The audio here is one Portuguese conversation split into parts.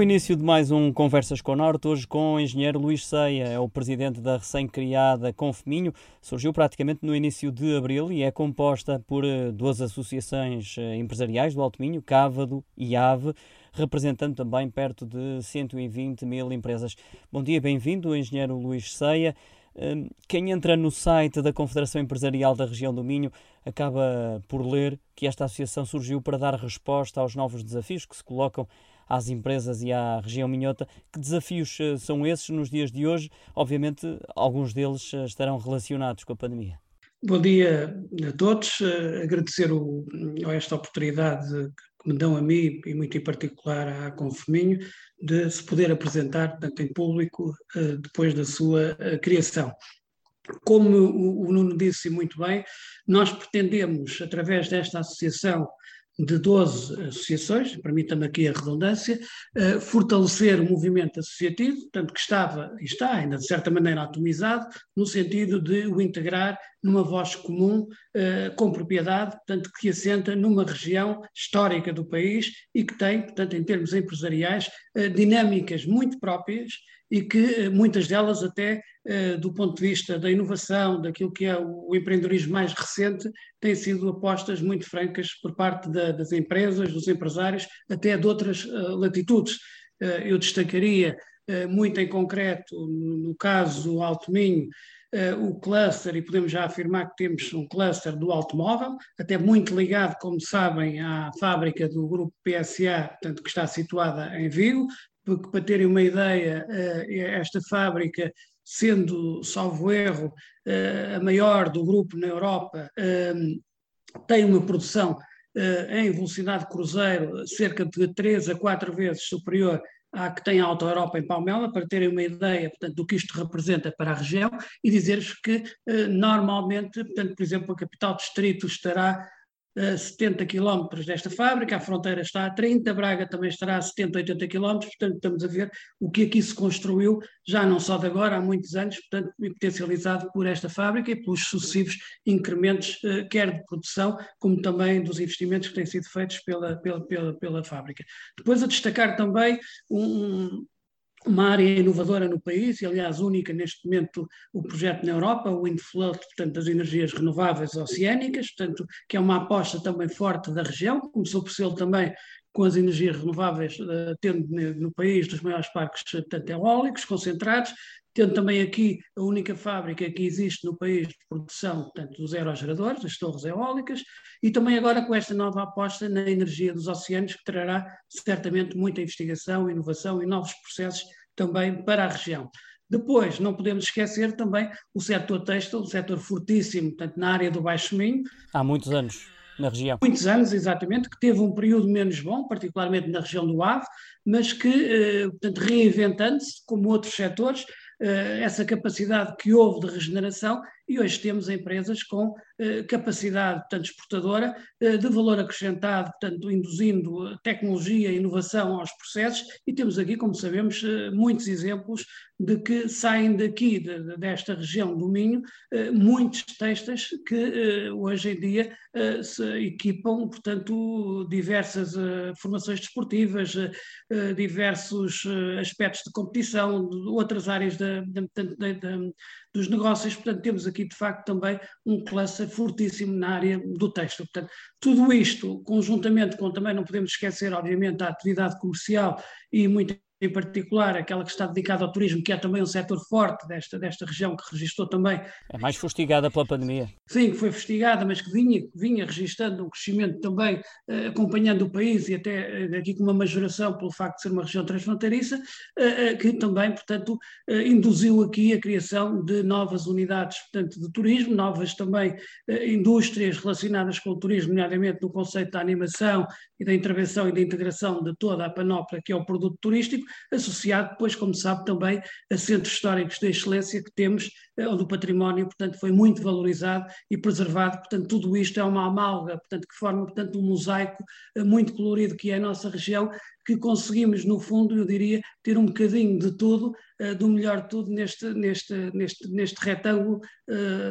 o início de mais um Conversas com o Norte, hoje com o engenheiro Luís Ceia, é o presidente da recém-criada Confeminho. Surgiu praticamente no início de abril e é composta por eh, duas associações eh, empresariais do Alto Minho, Cávado e Ave, representando também perto de 120 mil empresas. Bom dia, bem-vindo, engenheiro Luís Ceia. Hum, quem entra no site da Confederação Empresarial da Região do Minho acaba por ler que esta associação surgiu para dar resposta aos novos desafios que se colocam às empresas e à região minhota. Que desafios eh, são esses nos dias de hoje? Obviamente, alguns deles eh, estarão relacionados com a pandemia. Bom dia a todos. Uh, agradecer o, esta oportunidade que me dão a mim e muito em particular à Confeminho de se poder apresentar portanto, em público depois da sua criação. Como o Nuno disse muito bem, nós pretendemos, através desta associação, de 12 associações, permita-me aqui a redundância, uh, fortalecer o movimento associativo, tanto que estava e está ainda de certa maneira atomizado, no sentido de o integrar numa voz comum, uh, com propriedade, portanto, que assenta numa região histórica do país e que tem, portanto, em termos empresariais, uh, dinâmicas muito próprias e que muitas delas até do ponto de vista da inovação, daquilo que é o empreendedorismo mais recente, têm sido apostas muito francas por parte da, das empresas, dos empresários, até de outras latitudes. eu destacaria muito em concreto, no caso Alto Minho, uh, o cluster, e podemos já afirmar que temos um cluster do automóvel, até muito ligado, como sabem, à fábrica do grupo PSA, portanto, que está situada em Vigo, porque para terem uma ideia, uh, esta fábrica, sendo, salvo erro, uh, a maior do grupo na Europa, tem uma produção em velocidade cruzeiro cerca de 3 a 4 vezes superior à que tem a Auto Europa em Palmela, para terem uma ideia portanto, do que isto representa para a região e dizer-vos que eh, normalmente, portanto, por exemplo, a capital distrito estará a 70 quilómetros desta fábrica, a fronteira está a 30, Braga também estará a 70, 80 quilómetros, portanto estamos a ver o que aqui se construiu, já não só de agora, há muitos anos, portanto potencializado por esta fábrica e pelos sucessivos incrementos, eh, quer de produção, como também dos investimentos que têm sido feitos pela, pela, pela, pela fábrica. Depois a destacar também um, uma área inovadora no país, e aliás única neste momento o projeto na Europa, o Windfloat, portanto das energias renováveis oceânicas, portanto que é uma aposta também forte da região, começou por ser também com as energias renováveis, uh, tendo no país dos maiores parques portanto, eólicos concentrados, tendo também aqui a única fábrica que existe no país de produção portanto, dos aerogeradores, das torres eólicas, e também agora com esta nova aposta na energia dos oceanos, que trará certamente muita investigação, inovação e novos processos também para a região. Depois, não podemos esquecer também o setor têxtil, um setor fortíssimo, portanto, na área do Baixo Minho. Há muitos anos na região. Muitos anos, exatamente, que teve um período menos bom, particularmente na região do Ave, mas que, eh, portanto, reinventando-se, como outros setores, eh, essa capacidade que houve de regeneração e hoje temos empresas com eh, capacidade, portanto, exportadora, eh, de valor acrescentado, portanto, induzindo tecnologia e inovação aos processos. E temos aqui, como sabemos, muitos exemplos de que saem daqui, de, desta região do Minho, muitos textos que hoje em dia se equipam, portanto, diversas formações desportivas, diversos aspectos de competição, de outras áreas da dos negócios. Portanto, temos aqui de facto também um cluster fortíssimo na área do texto. Portanto, tudo isto, conjuntamente com também não podemos esquecer, obviamente, a atividade comercial e muito em particular aquela que está dedicada ao turismo, que é também um setor forte desta, desta região, que registrou também. É mais fustigada pela pandemia. Sim, que foi fustigada, mas que vinha, vinha registrando um crescimento também, eh, acompanhando o país e até eh, aqui com uma majoração pelo facto de ser uma região transfronteiriça, eh, eh que também, portanto, induziu aqui a criação de novas unidades, portanto, de turismo, novas também indústrias relacionadas com o turismo, nomeadamente no conceito da animação e da intervenção e da integração de toda a panóplia que é o produto turístico, associado depois, como sabe, também a centros históricos de excelência que temos, eh, onde o património, portanto, foi muito valorizado e preservado. Portanto, tudo isto é uma amálgama, portanto, que forma, portanto, um mosaico eh, muito colorido que é a nossa região, que conseguimos, no fundo, eu diria, ter um bocadinho de tudo, uh, do melhor de tudo, neste, neste, neste, neste retângulo,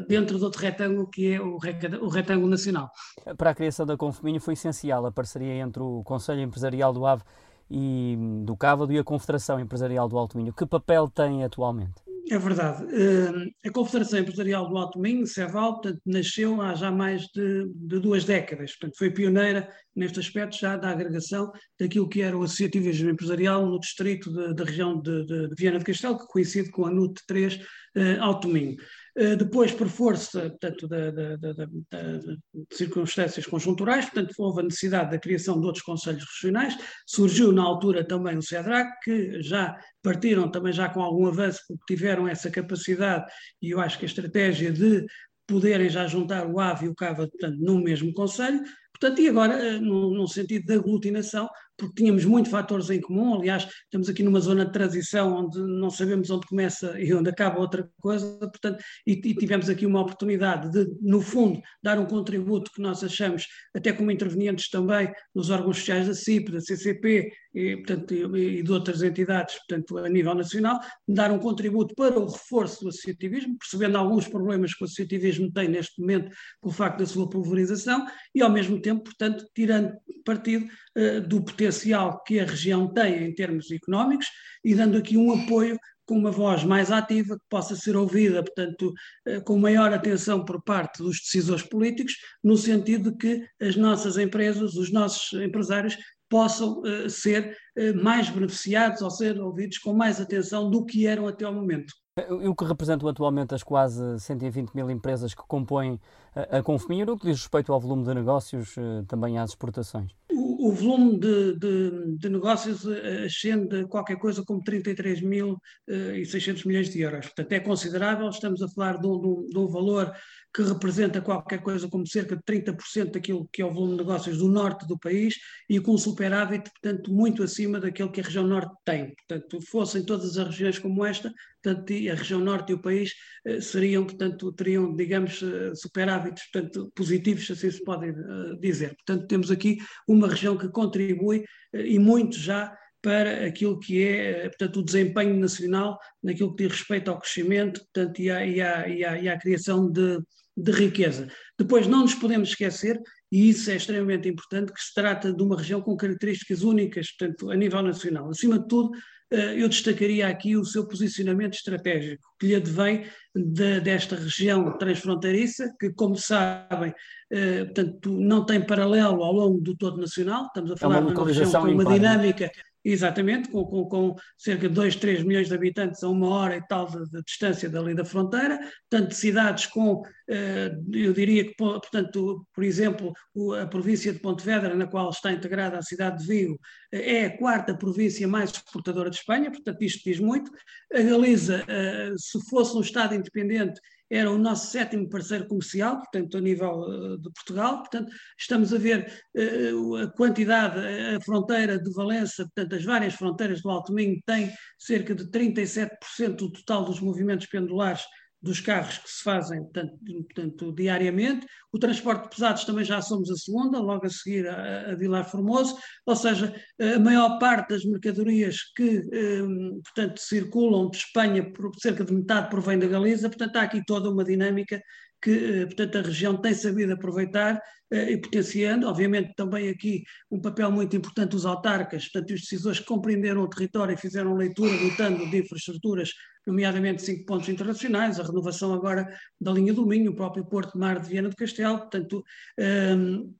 dentro de outro retângulo que é o, o retângulo nacional. Para a criação da Confeminho foi essencial a parceria entre o Conselho Empresarial do AVE e do Cávado e a Confederação Empresarial do Alto Minho. Que papel tem atualmente? É verdade. Hum, a Confederação Empresarial do Alto Minho, CEVAL, portanto, nasceu há já mais de, de, duas décadas. Portanto, foi pioneira neste aspecto já da agregação daquilo que era o associativismo empresarial no distrito da região de, de, de, Viana do Castelo, que coincide com a NUT 3 uh, Alto Minho. Uh, depois, por força portanto, da, de circunstâncias conjunturais, portanto, houve a necessidade da criação de outros conselhos regionais. Surgiu na altura também o CEDRAC, que já partiram também já com algum avanço, porque tiveram essa capacidade, e eu acho que a estratégia de poderem já juntar o AVE e o CAVA, portanto, no mesmo Conselho, portanto, e agora, eh, no, sentido de aglutinação, porque tínhamos muitos fatores em comum. Aliás, estamos aqui numa zona de transição onde não sabemos onde começa e onde acaba outra coisa, portanto, e, e tivemos aqui uma oportunidade de, no fundo, dar um contributo que nós achamos, até como intervenientes também nos órgãos sociais da CIP, da CCP e, portanto, e, e de outras entidades, portanto, a nível nacional, dar um contributo para o reforço do associativismo, percebendo alguns problemas que o associativismo tem neste momento pelo facto da sua pulverização e, ao mesmo tempo, portanto, tirando partido uh, do potencial potencial que a região tem em termos económicos e dando aqui um apoio com uma voz mais ativa, que possa ser ouvida, portanto, eh, com maior atenção por parte dos decisores políticos, no sentido de que as nossas empresas, os nossos empresários, possam uh, ser uh, mais beneficiados ou ser ouvidos com mais atenção do que eram até ao momento. E o que representam atualmente as quase 120 mil empresas que compõem a, Confemir, no que diz respeito ao volume de negócios, também às exportações? O volume de, de, de, negócios eh, ascende qualquer coisa como 33 mil uh, e 600 milhões de euros. Portanto, é considerável, estamos a falar de um, de um valor que representa qualquer coisa como cerca de 30% daquilo que é o volume de negócios do norte do país e com um superávit, portanto, muito acima daquilo que a região norte tem. Portanto, fossem todas as regiões como esta, portanto, a região norte e o país eh, seriam, portanto, teriam, digamos, eh, superávites, portanto, positivos, assim se pode eh, dizer. Portanto, temos aqui uma região que contribui e muito já para aquilo que é, portanto, o desempenho nacional naquilo que diz respeito ao crescimento portanto, e, à, e, à, e, à, e à criação de, de riqueza. Depois, não nos podemos esquecer, e isso é extremamente importante, que se trata de uma região com características únicas, portanto, a nível nacional. Acima de tudo, eu destacaria aqui o seu posicionamento estratégico, que lhe advém de, desta região transfronteiriça, que, como sabem, eh, portanto, não tem paralelo ao longo do todo nacional, estamos a falar é uma de uma região com uma dinâmica Exatamente, com, com, com, cerca de 2, 3 milhões de habitantes a uma hora e tal de, de distância dali da fronteira, portanto, cidades com, eh, eu diria que, portanto, por exemplo, a província de Pontevedra, na qual está integrada a cidade de Vigo, é a quarta província mais exportadora de Espanha, portanto, isto diz muito. A Galiza, eh, se fosse um Estado independente, era o nosso sétimo parceiro comercial, portanto, a nível uh, de Portugal. Portanto, estamos a ver uh, a quantidade, a fronteira de Valença, portanto, as várias fronteiras do Alto Minho têm cerca de 37% do total dos movimentos pendulares dos carros que se fazem portanto, diariamente. O transporte de pesados também já somos a segunda, logo a seguir a, a Vilar Formoso, ou seja, a maior parte das mercadorias que, um, portanto, circulam de Espanha, por, cerca de metade provém da Galiza, portanto, há aqui toda uma dinâmica que, eh, portanto, a região tem sabido aproveitar eh, e potenciando, obviamente também aqui um papel muito importante dos autarcas, portanto, os decisores que compreenderam o território e fizeram leitura dotando de infraestruturas, nomeadamente cinco pontos internacionais, a renovação agora da linha do Minho, o próprio Porto de Mar de Viana do Castelo, portanto, um, ehm,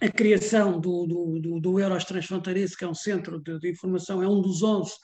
a criação do, do, do, do Euros que é um centro de, de informação, é um dos 11 eh,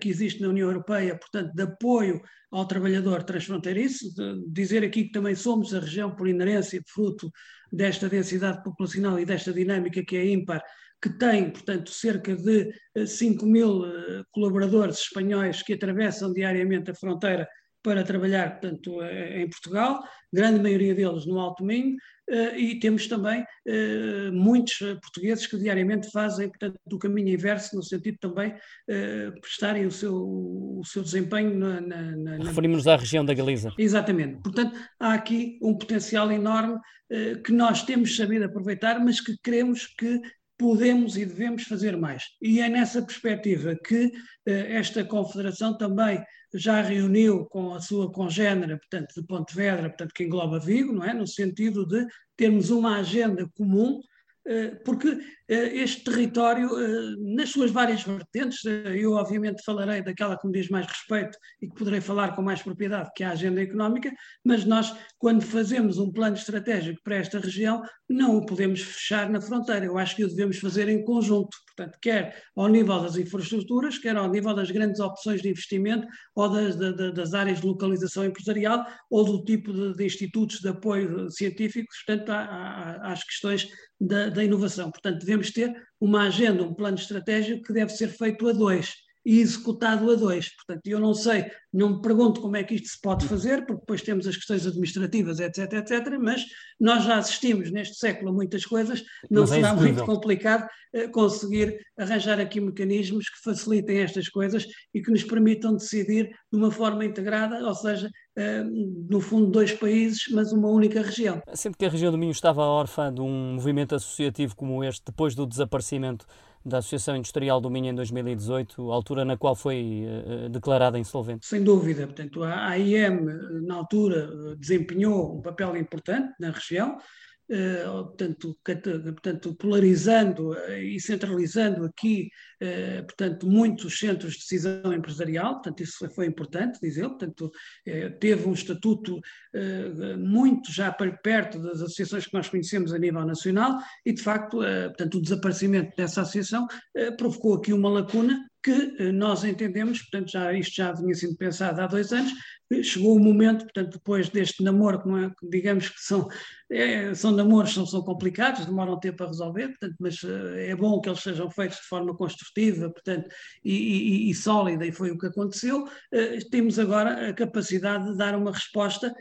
que existe na União Europeia, portanto, de apoio ao trabalhador transfronteiriço, dizer aqui que também somos a região por inerência, fruto desta densidade populacional e desta dinâmica que é ímpar, que tem, portanto, cerca de 5 eh, mil eh, colaboradores espanhóis que atravessam diariamente a fronteira para trabalhar, portanto, em Portugal, grande maioria deles no Alto Minho, Uh, e temos também uh, muitos portugueses que diariamente fazem, portanto, do caminho inverso, no sentido também prestarem o seu, o seu desempenho na. na, na Referimos-nos à região da Galiza. Exatamente. Portanto, há aqui um potencial enorme que nós temos sabido aproveitar, mas que queremos que podemos e devemos fazer mais. E é nessa perspectiva que esta confederação também já reuniu com a sua congénera, portanto, de Pontevedra, portanto, que engloba Vigo, não é? No sentido de termos uma agenda comum eh, porque eh, este território, eh, nas suas várias vertentes, eu obviamente falarei daquela que me diz mais respeito e que poderei falar com mais propriedade, que é a agenda económica, mas nós, quando fazemos um plano estratégico para esta região, não o podemos fechar na fronteira. Eu acho que o devemos fazer em conjunto, portanto, quer ao nível das infraestruturas, quer ao nível das grandes opções de investimento ou das, das áreas de localização empresarial ou do tipo de, de institutos de apoio científicos, portanto, às questões da, da inovação. Portanto, devemos ter uma agenda, um plano estratégico que deve ser feito a dois e executado a dois. Portanto, eu não sei, não me pergunto como é que isto se pode fazer, porque depois temos as questões administrativas, etc, etc, mas nós já assistimos neste século a muitas coisas, não mas é será é muito complicado uh, conseguir arranjar aqui mecanismos que facilitem estas coisas e que nos permitam decidir de uma forma integrada, ou seja, uh, no fundo dois países, mas uma única região. Sempre que a região do Minho estava órfã de um movimento associativo como este, depois do desaparecimento da Associação Industrial do Minho em 2018, altura na qual foi uh, declarada insolvente? Sem dúvida. Portanto, a AIM, na altura, desempenhou um papel importante na região, eh, portanto, portanto, polarizando eh, e centralizando aqui, eh, portanto, muitos centros de decisão empresarial, portanto, isso foi importante, dizer, portanto, teve um estatuto muito já perto das associações que nós conhecemos a nível nacional e, de facto, portanto, o desaparecimento dessa associação provocou aqui uma lacuna que nós entendemos, portanto, já, isto já vinha sendo pensado há dois anos, chegou o momento, portanto, depois deste namoro, que não é, digamos que são, é, são namoros, são, são complicados, demoram tempo a resolver, portanto, mas uh, é bom que eles sejam feitos de forma construtiva, portanto, e, e, e sólida, e foi o que aconteceu. Uh, temos agora a capacidade de dar uma resposta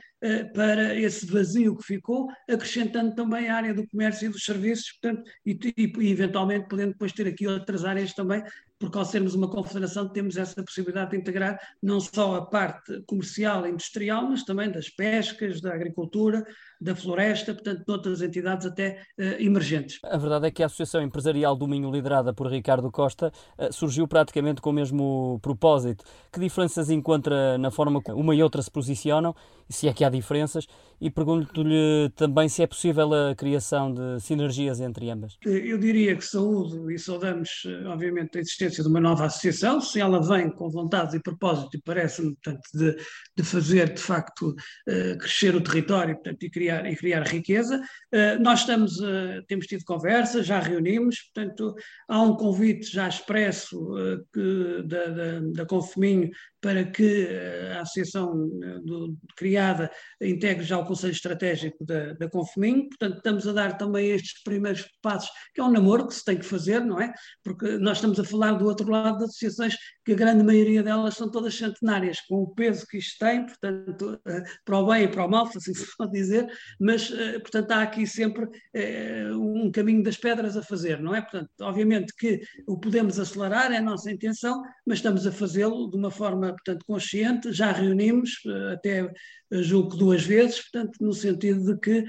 para esse vazio que ficou, acrescentando também a área do comércio e dos serviços, portanto, e, e eventualmente podendo depois ter aqui outras áreas também porque ao sermos uma confederação temos essa possibilidade de integrar não só a parte comercial e industrial, mas também das pescas, da agricultura, da floresta, portanto, de outras entidades até uh, emergentes. A verdade é que a Associação Empresarial do Minho, liderada por Ricardo Costa, uh, surgiu praticamente com o mesmo propósito. Que diferenças encontra na forma como uma e outra se posicionam, se é que há diferenças, e pergunto-lhe também se é possível a criação de sinergias entre ambas. Eu diria que saúdo e saudamos, eh, obviamente, a existência de uma nova associação, se ela vem com vontade e propósito, e parece-me, portanto, de, de, fazer, de facto, uh, crescer o território portanto, e criar criar, e criar riqueza. Uh, nós estamos, uh, temos tido conversas, já reunimos, portanto, há um convite já expresso uh, que, da, da, da Confeminho para que a associação do, criada integre já o Conselho Estratégico da, da Confeminho. Portanto, estamos a dar também estes primeiros passos, que é um namoro que se tem que fazer, não é? Porque nós estamos a falar do outro lado de associações que a grande maioria delas são todas centenárias, com o peso que isto tem, portanto, para o bem e para o mal, se assim se pode dizer, mas, eh, portanto, há aqui sempre eh, um caminho das pedras a fazer, não é? Portanto, obviamente que o podemos acelerar, é a nossa intenção, mas estamos a fazê-lo de uma forma, portanto, consciente, já reunimos, eh, até julgo duas vezes, portanto, no sentido de que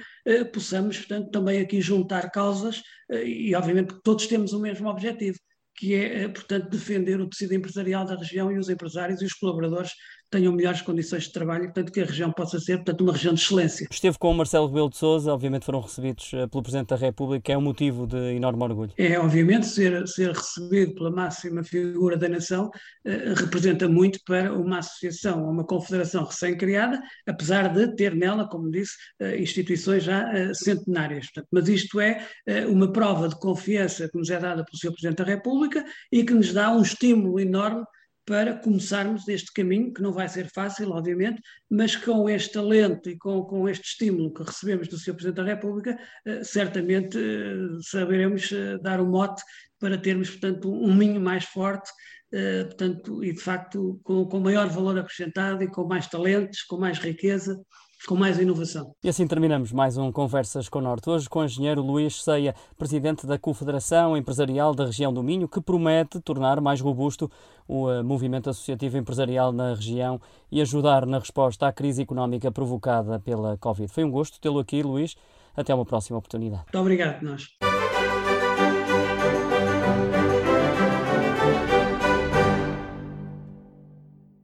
possamos, portanto, também aqui juntar causas e, obviamente, todos temos o mesmo objetivo, que é, portanto, defender o tecido empresarial da região e os empresários e os colaboradores tenham melhores condições de trabalho portanto, que a região possa ser, portanto, uma região de excelência. Esteve com o Marcelo Rebelo de Sousa, obviamente foram recebidos eh, pelo Presidente da República, é um motivo de enorme orgulho. É, obviamente, ser, ser recebido pela máxima figura da nação eh, representa muito para uma associação, uma confederação recém-criada, apesar de ter nela, como disse, eh, instituições já eh, centenárias. Portanto, mas isto é eh, uma prova de confiança que nos é dada pelo Sr. Presidente da República e que nos dá um estímulo enorme para começarmos este caminho, que não vai ser fácil, obviamente, mas com este talento e com, com este estímulo que recebemos do Sr. Presidente da República, eh, certamente eh, saberemos eh, dar o um mote para termos, portanto, um minho mais forte, portanto, e de facto com, com maior valor acrescentado e com mais talentos, com mais riqueza com mais inovação. E assim terminamos mais um Conversas com o Norte. Hoje com o engenheiro Luís Ceia, presidente da Confederação Empresarial da Região do Minho, que promete tornar mais robusto o uh, movimento associativo empresarial na região e ajudar na resposta à crise económica provocada pela Covid. Foi um gosto tê-lo aqui, Luís. Até uma próxima oportunidade. Muito obrigado, nós.